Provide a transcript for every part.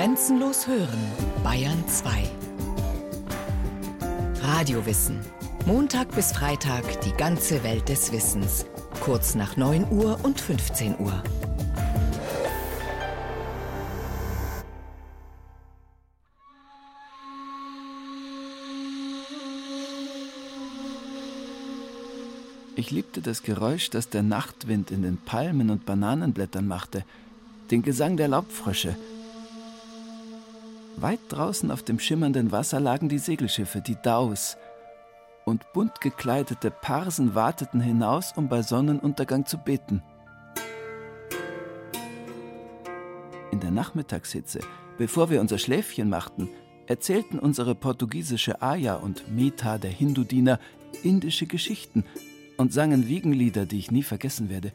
Grenzenlos hören, Bayern 2. Radiowissen. Montag bis Freitag die ganze Welt des Wissens. Kurz nach 9 Uhr und 15 Uhr. Ich liebte das Geräusch, das der Nachtwind in den Palmen und Bananenblättern machte, den Gesang der Laubfrösche. Weit draußen auf dem schimmernden Wasser lagen die Segelschiffe, die Daus, und bunt gekleidete Parsen warteten hinaus, um bei Sonnenuntergang zu beten. In der Nachmittagshitze, bevor wir unser Schläfchen machten, erzählten unsere portugiesische Aya und Meta, der Hindu-Diener, indische Geschichten und sangen Wiegenlieder, die ich nie vergessen werde.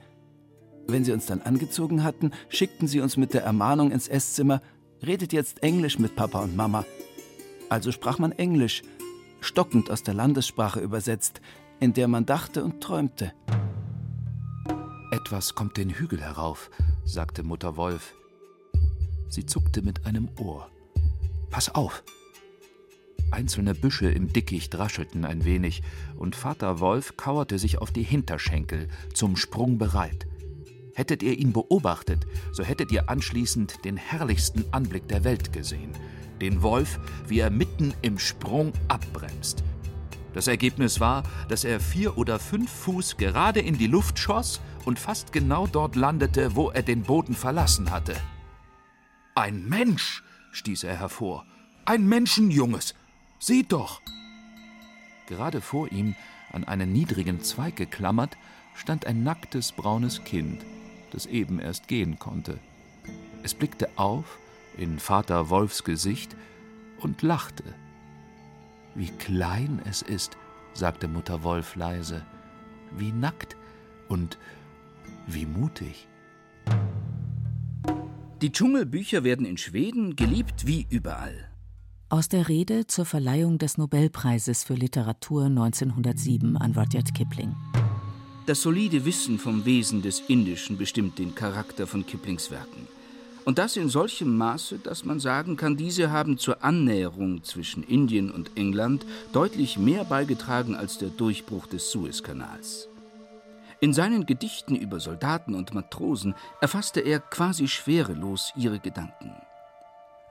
Wenn sie uns dann angezogen hatten, schickten sie uns mit der Ermahnung ins Esszimmer, redet jetzt Englisch mit Papa und Mama. Also sprach man Englisch, stockend aus der Landessprache übersetzt, in der man dachte und träumte. Etwas kommt den Hügel herauf, sagte Mutter Wolf. Sie zuckte mit einem Ohr. Pass auf! Einzelne Büsche im Dickicht raschelten ein wenig, und Vater Wolf kauerte sich auf die Hinterschenkel, zum Sprung bereit. Hättet ihr ihn beobachtet, so hättet ihr anschließend den herrlichsten Anblick der Welt gesehen. Den Wolf, wie er mitten im Sprung abbremst. Das Ergebnis war, dass er vier oder fünf Fuß gerade in die Luft schoss und fast genau dort landete, wo er den Boden verlassen hatte. Ein Mensch, stieß er hervor. Ein Menschenjunges. Seht doch! Gerade vor ihm, an einen niedrigen Zweig geklammert, stand ein nacktes braunes Kind, das eben erst gehen konnte. Es blickte auf in Vater Wolfs Gesicht und lachte. Wie klein es ist, sagte Mutter Wolf leise, wie nackt und wie mutig. Die Dschungelbücher werden in Schweden geliebt wie überall. Aus der Rede zur Verleihung des Nobelpreises für Literatur 1907 an Rudyard Kipling. Das solide Wissen vom Wesen des Indischen bestimmt den Charakter von Kiplings Werken. Und das in solchem Maße, dass man sagen kann, diese haben zur Annäherung zwischen Indien und England deutlich mehr beigetragen als der Durchbruch des Suezkanals. In seinen Gedichten über Soldaten und Matrosen erfasste er quasi schwerelos ihre Gedanken.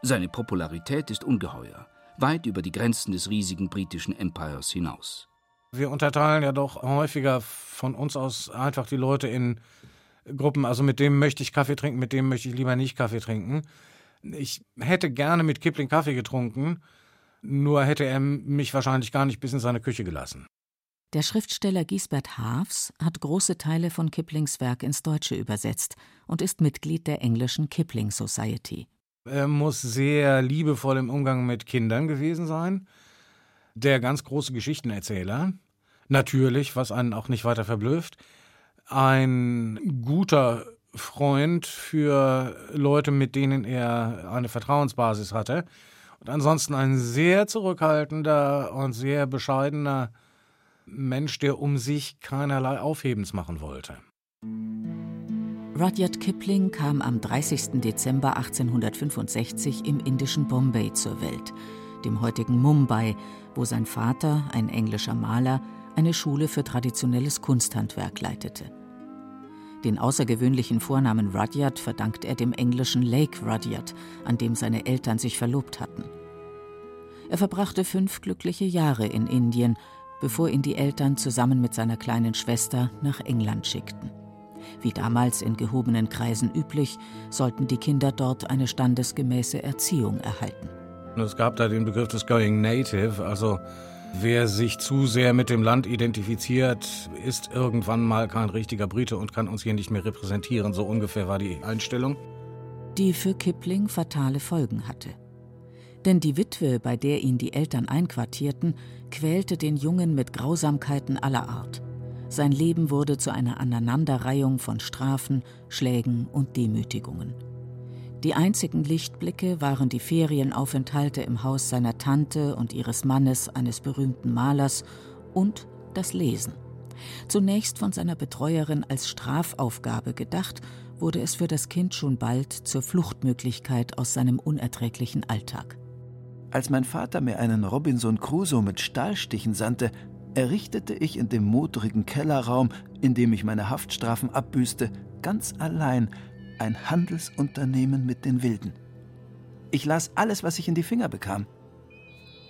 Seine Popularität ist ungeheuer, weit über die Grenzen des riesigen britischen Empires hinaus. Wir unterteilen ja doch häufiger von uns aus einfach die Leute in Gruppen. Also mit dem möchte ich Kaffee trinken, mit dem möchte ich lieber nicht Kaffee trinken. Ich hätte gerne mit Kipling Kaffee getrunken, nur hätte er mich wahrscheinlich gar nicht bis in seine Küche gelassen. Der Schriftsteller Giesbert Haafs hat große Teile von Kiplings Werk ins Deutsche übersetzt und ist Mitglied der englischen Kipling Society. Er muss sehr liebevoll im Umgang mit Kindern gewesen sein. Der ganz große Geschichtenerzähler. Natürlich, was einen auch nicht weiter verblüfft. Ein guter Freund für Leute, mit denen er eine Vertrauensbasis hatte. Und ansonsten ein sehr zurückhaltender und sehr bescheidener Mensch, der um sich keinerlei Aufhebens machen wollte. Rudyard Kipling kam am 30. Dezember 1865 im indischen Bombay zur Welt, dem heutigen Mumbai, wo sein Vater, ein englischer Maler, eine Schule für traditionelles Kunsthandwerk leitete. Den außergewöhnlichen Vornamen Rudyard verdankt er dem englischen Lake Rudyard, an dem seine Eltern sich verlobt hatten. Er verbrachte fünf glückliche Jahre in Indien, bevor ihn die Eltern zusammen mit seiner kleinen Schwester nach England schickten. Wie damals in gehobenen Kreisen üblich, sollten die Kinder dort eine standesgemäße Erziehung erhalten. Es gab da den Begriff des Going Native, also wer sich zu sehr mit dem Land identifiziert, ist irgendwann mal kein richtiger Brite und kann uns hier nicht mehr repräsentieren. So ungefähr war die Einstellung. Die für Kipling fatale Folgen hatte. Denn die Witwe, bei der ihn die Eltern einquartierten, quälte den Jungen mit Grausamkeiten aller Art. Sein Leben wurde zu einer Aneinanderreihung von Strafen, Schlägen und Demütigungen. Die einzigen Lichtblicke waren die Ferienaufenthalte im Haus seiner Tante und ihres Mannes, eines berühmten Malers, und das Lesen. Zunächst von seiner Betreuerin als Strafaufgabe gedacht wurde es für das Kind schon bald zur Fluchtmöglichkeit aus seinem unerträglichen Alltag. Als mein Vater mir einen Robinson Crusoe mit Stahlstichen sandte, errichtete ich in dem modrigen Kellerraum, in dem ich meine Haftstrafen abbüßte, ganz allein ein Handelsunternehmen mit den Wilden. Ich las alles, was ich in die Finger bekam.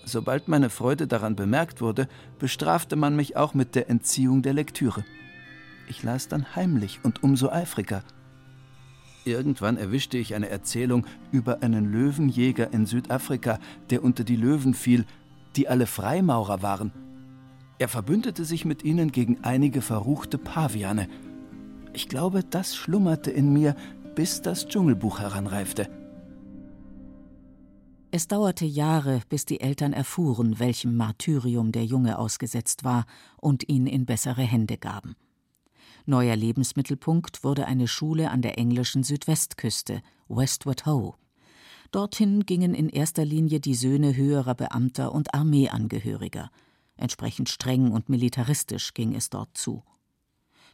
Sobald meine Freude daran bemerkt wurde, bestrafte man mich auch mit der Entziehung der Lektüre. Ich las dann heimlich und umso eifriger. Irgendwann erwischte ich eine Erzählung über einen Löwenjäger in Südafrika, der unter die Löwen fiel, die alle Freimaurer waren. Er verbündete sich mit ihnen gegen einige verruchte Paviane. Ich glaube, das schlummerte in mir, bis das Dschungelbuch heranreifte. Es dauerte Jahre, bis die Eltern erfuhren, welchem Martyrium der Junge ausgesetzt war und ihn in bessere Hände gaben. Neuer Lebensmittelpunkt wurde eine Schule an der englischen Südwestküste, Westward Ho. Dorthin gingen in erster Linie die Söhne höherer Beamter und Armeeangehöriger. Entsprechend streng und militaristisch ging es dort zu.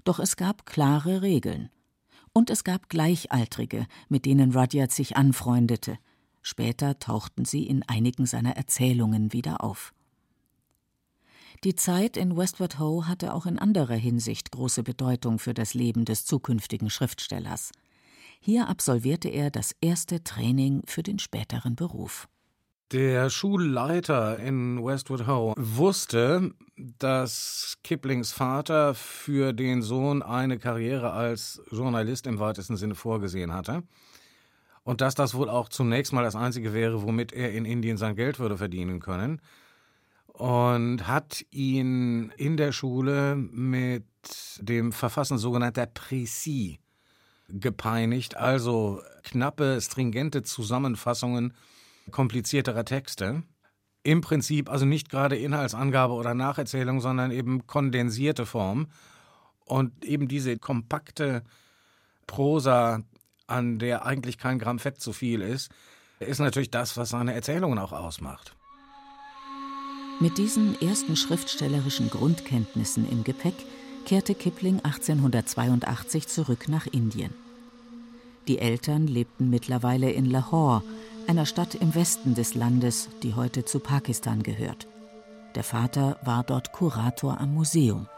Doch es gab klare Regeln. Und es gab Gleichaltrige, mit denen Rudyard sich anfreundete – Später tauchten sie in einigen seiner Erzählungen wieder auf. Die Zeit in Westward Ho hatte auch in anderer Hinsicht große Bedeutung für das Leben des zukünftigen Schriftstellers. Hier absolvierte er das erste Training für den späteren Beruf. Der Schulleiter in Westwood Ho wusste, dass Kiplings Vater für den Sohn eine Karriere als Journalist im weitesten Sinne vorgesehen hatte und dass das wohl auch zunächst mal das Einzige wäre, womit er in Indien sein Geld würde verdienen können. Und hat ihn in der Schule mit dem Verfassen sogenannter Précis gepeinigt, also knappe, stringente Zusammenfassungen komplizierterer Texte. Im Prinzip also nicht gerade Inhaltsangabe oder Nacherzählung, sondern eben kondensierte Form. Und eben diese kompakte Prosa an der eigentlich kein Gramm Fett zu viel ist, ist natürlich das, was seine Erzählungen auch ausmacht. Mit diesen ersten schriftstellerischen Grundkenntnissen im Gepäck kehrte Kipling 1882 zurück nach Indien. Die Eltern lebten mittlerweile in Lahore, einer Stadt im Westen des Landes, die heute zu Pakistan gehört. Der Vater war dort Kurator am Museum.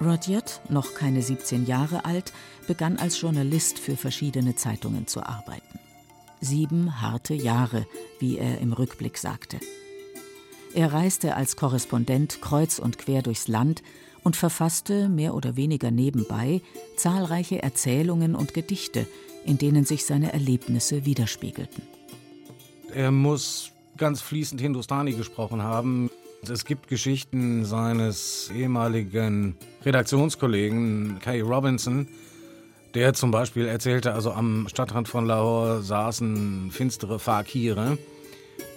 Rudyard, noch keine 17 Jahre alt, begann als Journalist für verschiedene Zeitungen zu arbeiten. Sieben harte Jahre, wie er im Rückblick sagte. Er reiste als Korrespondent kreuz und quer durchs Land und verfasste, mehr oder weniger nebenbei, zahlreiche Erzählungen und Gedichte, in denen sich seine Erlebnisse widerspiegelten. Er muss ganz fließend Hindustani gesprochen haben. Es gibt Geschichten seines ehemaligen Redaktionskollegen Kay Robinson, der zum Beispiel erzählte, also am Stadtrand von Lahore saßen finstere Fakire,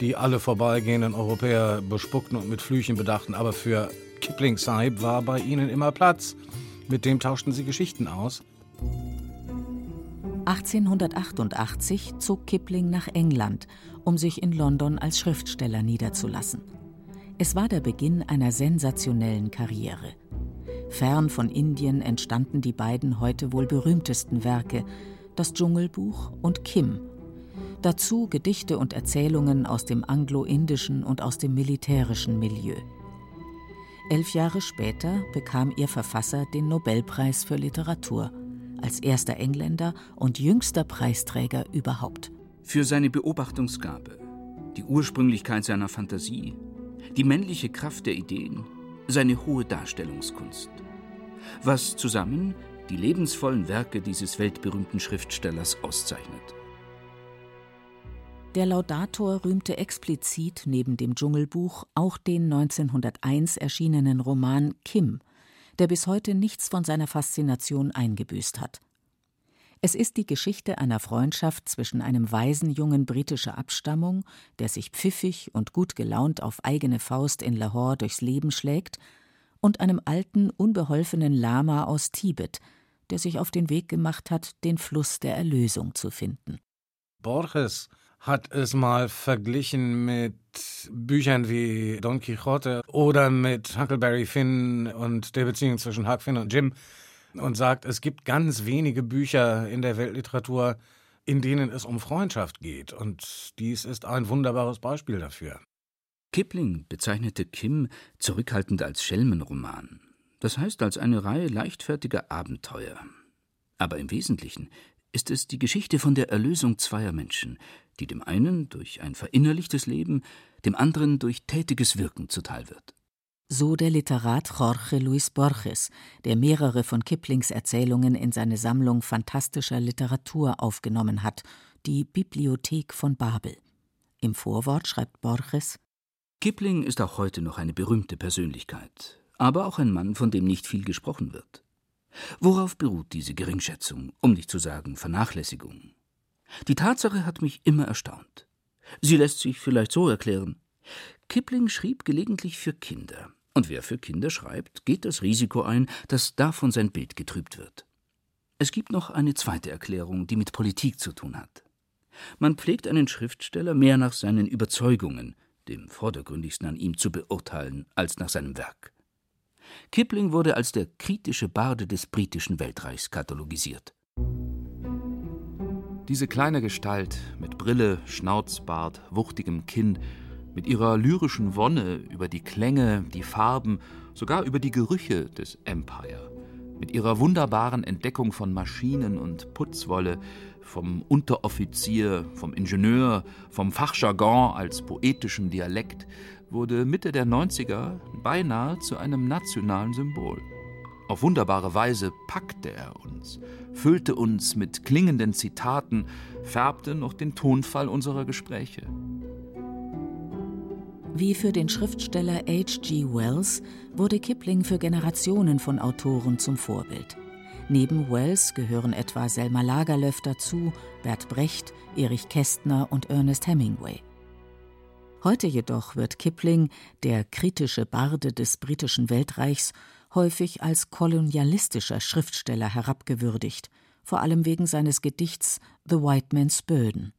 die alle vorbeigehenden Europäer bespuckten und mit Flüchen bedachten. Aber für Kipling Sahib war bei ihnen immer Platz. Mit dem tauschten sie Geschichten aus. 1888 zog Kipling nach England, um sich in London als Schriftsteller niederzulassen. Es war der Beginn einer sensationellen Karriere. Fern von Indien entstanden die beiden heute wohl berühmtesten Werke, das Dschungelbuch und Kim. Dazu Gedichte und Erzählungen aus dem anglo-indischen und aus dem militärischen Milieu. Elf Jahre später bekam ihr Verfasser den Nobelpreis für Literatur, als erster Engländer und jüngster Preisträger überhaupt. Für seine Beobachtungsgabe, die Ursprünglichkeit seiner Fantasie, die männliche Kraft der Ideen, seine hohe Darstellungskunst. Was zusammen die lebensvollen Werke dieses weltberühmten Schriftstellers auszeichnet. Der Laudator rühmte explizit neben dem Dschungelbuch auch den 1901 erschienenen Roman Kim, der bis heute nichts von seiner Faszination eingebüßt hat. Es ist die Geschichte einer Freundschaft zwischen einem weisen Jungen britischer Abstammung, der sich pfiffig und gut gelaunt auf eigene Faust in Lahore durchs Leben schlägt, und einem alten, unbeholfenen Lama aus Tibet, der sich auf den Weg gemacht hat, den Fluss der Erlösung zu finden. Borges hat es mal verglichen mit Büchern wie Don Quixote oder mit Huckleberry Finn und der Beziehung zwischen Huck Finn und Jim und sagt, es gibt ganz wenige Bücher in der Weltliteratur, in denen es um Freundschaft geht. Und dies ist ein wunderbares Beispiel dafür. Kipling bezeichnete Kim zurückhaltend als Schelmenroman. Das heißt als eine Reihe leichtfertiger Abenteuer. Aber im Wesentlichen ist es die Geschichte von der Erlösung zweier Menschen, die dem einen durch ein verinnerlichtes Leben, dem anderen durch tätiges Wirken zuteil wird. So der Literat Jorge Luis Borges, der mehrere von Kiplings Erzählungen in seine Sammlung fantastischer Literatur aufgenommen hat, die Bibliothek von Babel. Im Vorwort schreibt Borges Kipling ist auch heute noch eine berühmte Persönlichkeit, aber auch ein Mann, von dem nicht viel gesprochen wird. Worauf beruht diese Geringschätzung, um nicht zu sagen Vernachlässigung? Die Tatsache hat mich immer erstaunt. Sie lässt sich vielleicht so erklären. Kipling schrieb gelegentlich für Kinder, und wer für Kinder schreibt, geht das Risiko ein, dass davon sein Bild getrübt wird. Es gibt noch eine zweite Erklärung, die mit Politik zu tun hat. Man pflegt einen Schriftsteller mehr nach seinen Überzeugungen, dem vordergründigsten an ihm zu beurteilen, als nach seinem Werk. Kipling wurde als der kritische Barde des britischen Weltreichs katalogisiert. Diese kleine Gestalt mit Brille, Schnauzbart, wuchtigem Kinn, mit ihrer lyrischen Wonne über die Klänge, die Farben, sogar über die Gerüche des Empire, mit ihrer wunderbaren Entdeckung von Maschinen und Putzwolle, vom Unteroffizier, vom Ingenieur, vom Fachjargon als poetischem Dialekt, wurde Mitte der 90er beinahe zu einem nationalen Symbol. Auf wunderbare Weise packte er uns, füllte uns mit klingenden Zitaten, färbte noch den Tonfall unserer Gespräche. Wie für den Schriftsteller H.G. Wells wurde Kipling für Generationen von Autoren zum Vorbild. Neben Wells gehören etwa Selma Lagerlöf dazu, Bert Brecht, Erich Kästner und Ernest Hemingway. Heute jedoch wird Kipling, der kritische Barde des britischen Weltreichs, häufig als kolonialistischer Schriftsteller herabgewürdigt, vor allem wegen seines Gedichts The White Man's Burden.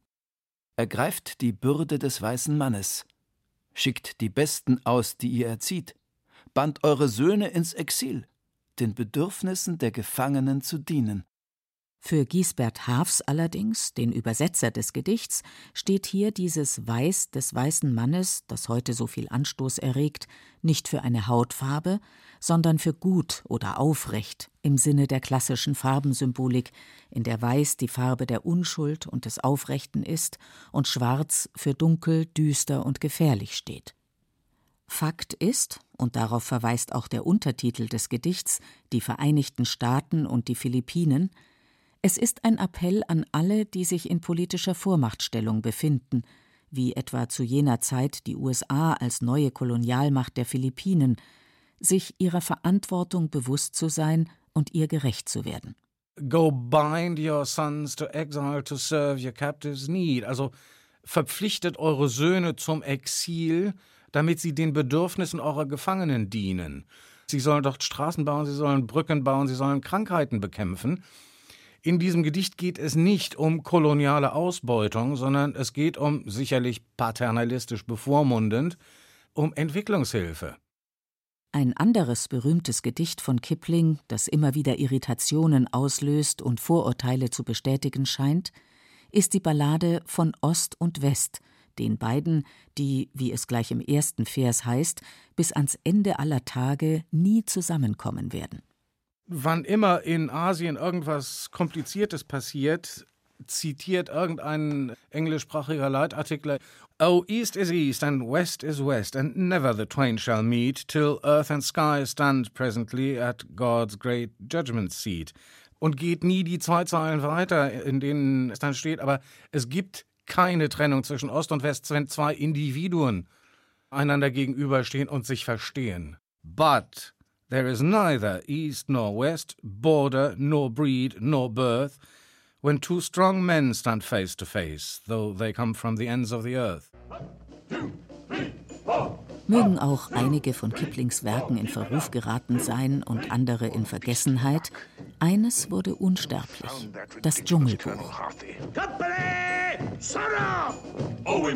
Ergreift die Bürde des weißen Mannes, schickt die Besten aus, die ihr erzieht, band eure Söhne ins Exil, den Bedürfnissen der Gefangenen zu dienen. Für Giesbert Haafs allerdings, den Übersetzer des Gedichts, steht hier dieses Weiß des weißen Mannes, das heute so viel Anstoß erregt, nicht für eine Hautfarbe, sondern für gut oder aufrecht im Sinne der klassischen Farbensymbolik, in der Weiß die Farbe der Unschuld und des Aufrechten ist und Schwarz für dunkel, düster und gefährlich steht. Fakt ist, und darauf verweist auch der Untertitel des Gedichts, die Vereinigten Staaten und die Philippinen, es ist ein Appell an alle, die sich in politischer Vormachtstellung befinden, wie etwa zu jener Zeit die USA als neue Kolonialmacht der Philippinen, sich ihrer Verantwortung bewusst zu sein und ihr gerecht zu werden. Go bind your sons to exile to serve your captives' need. Also verpflichtet eure Söhne zum Exil, damit sie den Bedürfnissen eurer Gefangenen dienen. Sie sollen dort Straßen bauen, sie sollen Brücken bauen, sie sollen Krankheiten bekämpfen. In diesem Gedicht geht es nicht um koloniale Ausbeutung, sondern es geht um, sicherlich paternalistisch bevormundend, um Entwicklungshilfe. Ein anderes berühmtes Gedicht von Kipling, das immer wieder Irritationen auslöst und Vorurteile zu bestätigen scheint, ist die Ballade von Ost und West, den beiden, die, wie es gleich im ersten Vers heißt, bis ans Ende aller Tage nie zusammenkommen werden. Wann immer in Asien irgendwas Kompliziertes passiert, zitiert irgendein englischsprachiger Leitartikler Oh, east is east and west is west, and never the twain shall meet, till earth and sky stand presently at God's great judgment seat. Und geht nie die zwei Zeilen weiter, in denen es dann steht, aber es gibt keine Trennung zwischen Ost und West, wenn zwei Individuen einander gegenüberstehen und sich verstehen. But there is neither east nor west, border nor breed nor birth, when two strong men stand face to face, though they come from the ends of the earth. Mögen auch einige von Kiplings Werken in Verruf geraten sein und andere in Vergessenheit, eines wurde unsterblich, das Dschungelbuch. Oh,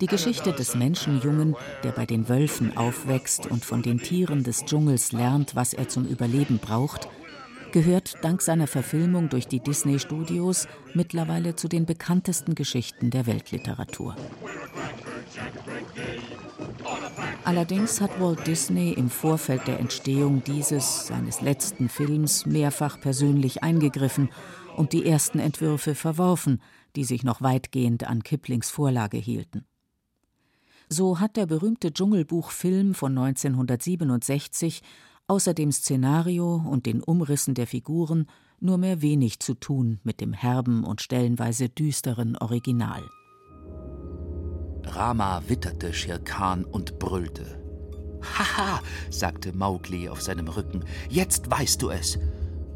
Die Geschichte des Menschenjungen, der bei den Wölfen aufwächst und von den Tieren des Dschungels lernt, was er zum Überleben braucht, gehört dank seiner Verfilmung durch die Disney Studios mittlerweile zu den bekanntesten Geschichten der Weltliteratur. Allerdings hat Walt Disney im Vorfeld der Entstehung dieses, seines letzten Films, mehrfach persönlich eingegriffen und die ersten Entwürfe verworfen, die sich noch weitgehend an Kiplings Vorlage hielten. So hat der berühmte Dschungelbuchfilm von 1967 außer dem Szenario und den Umrissen der Figuren nur mehr wenig zu tun mit dem herben und stellenweise düsteren Original. Rama witterte Shere Khan und brüllte. Haha, sagte Mowgli auf seinem Rücken, jetzt weißt du es.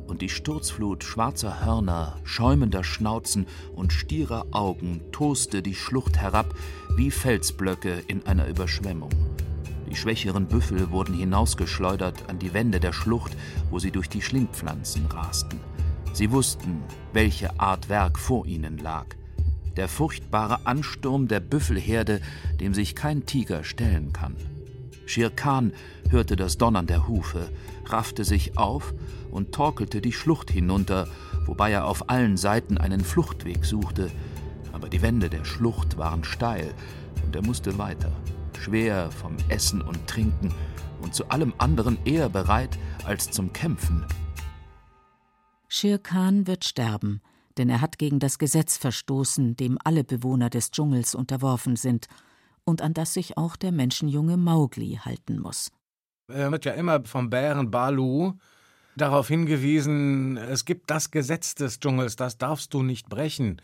Und die Sturzflut schwarzer Hörner, schäumender Schnauzen und stierer Augen toste die Schlucht herab wie Felsblöcke in einer Überschwemmung. Die schwächeren Büffel wurden hinausgeschleudert an die Wände der Schlucht, wo sie durch die Schlingpflanzen rasten. Sie wussten, welche Art Werk vor ihnen lag der furchtbare Ansturm der Büffelherde, dem sich kein Tiger stellen kann. Shere Khan hörte das Donnern der Hufe, raffte sich auf und torkelte die Schlucht hinunter, wobei er auf allen Seiten einen Fluchtweg suchte. Aber die Wände der Schlucht waren steil und er musste weiter, schwer vom Essen und Trinken und zu allem anderen eher bereit als zum Kämpfen. Shere Khan wird sterben, denn er hat gegen das Gesetz verstoßen, dem alle Bewohner des Dschungels unterworfen sind und an das sich auch der Menschenjunge Mowgli halten muss. Er wird ja immer vom Bären Balu darauf hingewiesen, es gibt das Gesetz des Dschungels, das darfst du nicht brechen.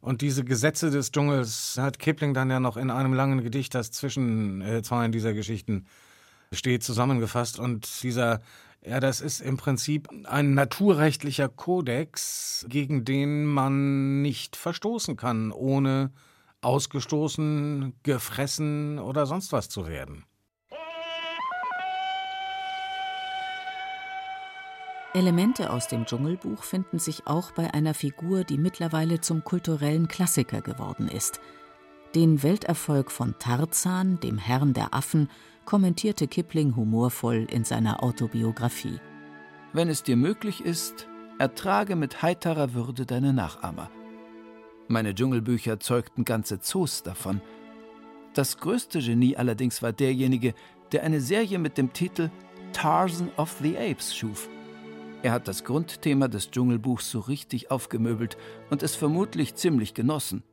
Und diese Gesetze des Dschungels hat Kipling dann ja noch in einem langen Gedicht, das zwischen äh, zwei dieser Geschichten steht, zusammengefasst. Und dieser ja, das ist im Prinzip ein naturrechtlicher Kodex, gegen den man nicht verstoßen kann, ohne ausgestoßen, gefressen oder sonst was zu werden. Elemente aus dem Dschungelbuch finden sich auch bei einer Figur, die mittlerweile zum kulturellen Klassiker geworden ist. Den Welterfolg von Tarzan, dem Herrn der Affen, kommentierte Kipling humorvoll in seiner Autobiografie. Wenn es dir möglich ist, ertrage mit heiterer Würde deine Nachahmer. Meine Dschungelbücher zeugten ganze Zoos davon. Das größte Genie allerdings war derjenige, der eine Serie mit dem Titel Tarzan of the Apes schuf. Er hat das Grundthema des Dschungelbuchs so richtig aufgemöbelt und es vermutlich ziemlich genossen.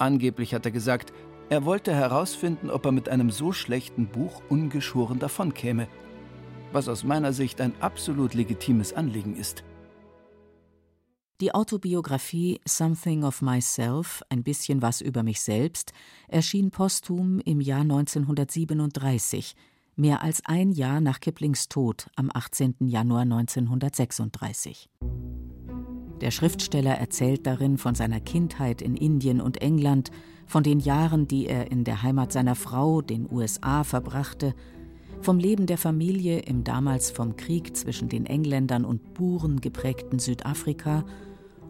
Angeblich hat er gesagt, er wollte herausfinden, ob er mit einem so schlechten Buch ungeschoren davonkäme, was aus meiner Sicht ein absolut legitimes Anliegen ist. Die Autobiografie Something of Myself, ein bisschen was über mich selbst, erschien posthum im Jahr 1937, mehr als ein Jahr nach Kiplings Tod am 18. Januar 1936. Der Schriftsteller erzählt darin von seiner Kindheit in Indien und England, von den Jahren, die er in der Heimat seiner Frau, den USA, verbrachte, vom Leben der Familie im damals vom Krieg zwischen den Engländern und Buren geprägten Südafrika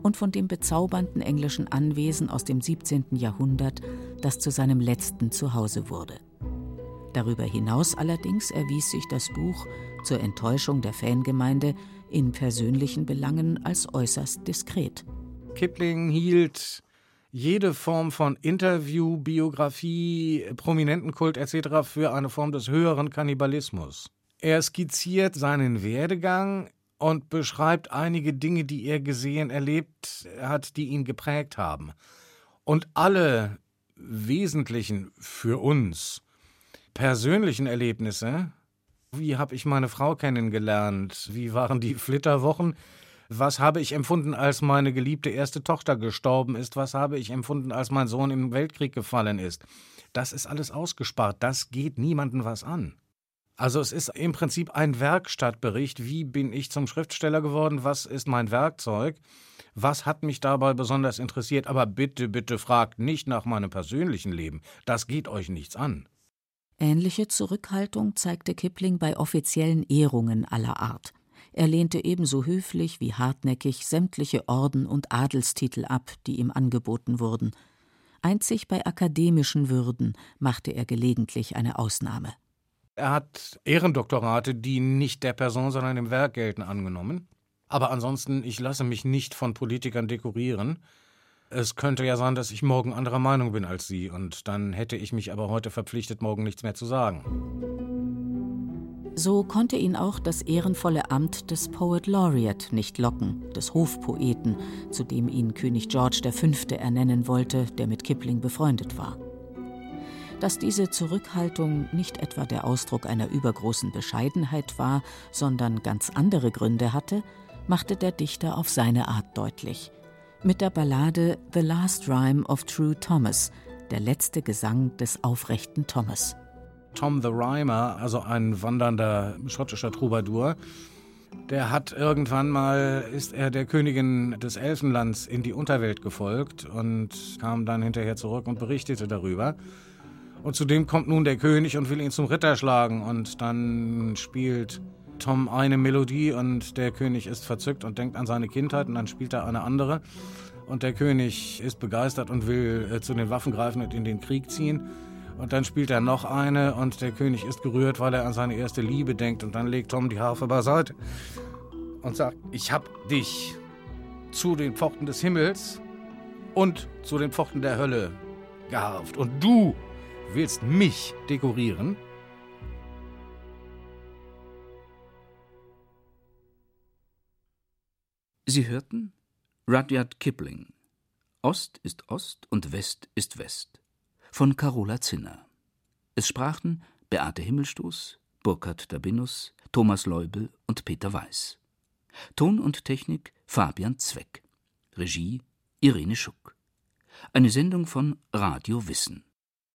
und von dem bezaubernden englischen Anwesen aus dem 17. Jahrhundert, das zu seinem letzten Zuhause wurde. Darüber hinaus allerdings erwies sich das Buch zur Enttäuschung der Fangemeinde in persönlichen Belangen als äußerst diskret. Kipling hielt jede Form von Interview, Biografie, Prominentenkult etc. für eine Form des höheren Kannibalismus. Er skizziert seinen Werdegang und beschreibt einige Dinge, die er gesehen, erlebt hat, die ihn geprägt haben. Und alle wesentlichen für uns persönlichen Erlebnisse, wie habe ich meine Frau kennengelernt, wie waren die Flitterwochen, was habe ich empfunden, als meine geliebte erste Tochter gestorben ist? Was habe ich empfunden, als mein Sohn im Weltkrieg gefallen ist? Das ist alles ausgespart. Das geht niemandem was an. Also es ist im Prinzip ein Werkstattbericht. Wie bin ich zum Schriftsteller geworden? Was ist mein Werkzeug? Was hat mich dabei besonders interessiert? Aber bitte, bitte fragt nicht nach meinem persönlichen Leben. Das geht euch nichts an. Ähnliche Zurückhaltung zeigte Kipling bei offiziellen Ehrungen aller Art. Er lehnte ebenso höflich wie hartnäckig sämtliche Orden und Adelstitel ab, die ihm angeboten wurden. Einzig bei akademischen Würden machte er gelegentlich eine Ausnahme. Er hat Ehrendoktorate, die nicht der Person, sondern dem Werk gelten, angenommen. Aber ansonsten, ich lasse mich nicht von Politikern dekorieren. Es könnte ja sein, dass ich morgen anderer Meinung bin als Sie, und dann hätte ich mich aber heute verpflichtet, morgen nichts mehr zu sagen. So konnte ihn auch das ehrenvolle Amt des Poet Laureate nicht locken, des Hofpoeten, zu dem ihn König George V. ernennen wollte, der mit Kipling befreundet war. Dass diese Zurückhaltung nicht etwa der Ausdruck einer übergroßen Bescheidenheit war, sondern ganz andere Gründe hatte, machte der Dichter auf seine Art deutlich. Mit der Ballade The Last Rhyme of True Thomas, der letzte Gesang des aufrechten Thomas. Tom the Rhymer, also ein wandernder schottischer Troubadour, der hat irgendwann mal, ist er der Königin des Elfenlands in die Unterwelt gefolgt und kam dann hinterher zurück und berichtete darüber. Und zudem kommt nun der König und will ihn zum Ritter schlagen und dann spielt Tom eine Melodie und der König ist verzückt und denkt an seine Kindheit und dann spielt er eine andere. Und der König ist begeistert und will äh, zu den Waffen greifen und in den Krieg ziehen. Und dann spielt er noch eine und der König ist gerührt, weil er an seine erste Liebe denkt. Und dann legt Tom die Harfe beiseite und sagt, ich hab dich zu den Pforten des Himmels und zu den Pforten der Hölle geharft. Und du willst mich dekorieren? Sie hörten Rudyard Kipling Ost ist Ost und West ist West von Carola Zinner. Es sprachen Beate Himmelstoß, Burkhard Dabinus, Thomas Leubel und Peter Weiß. Ton und Technik Fabian Zweck. Regie Irene Schuck. Eine Sendung von Radio Wissen.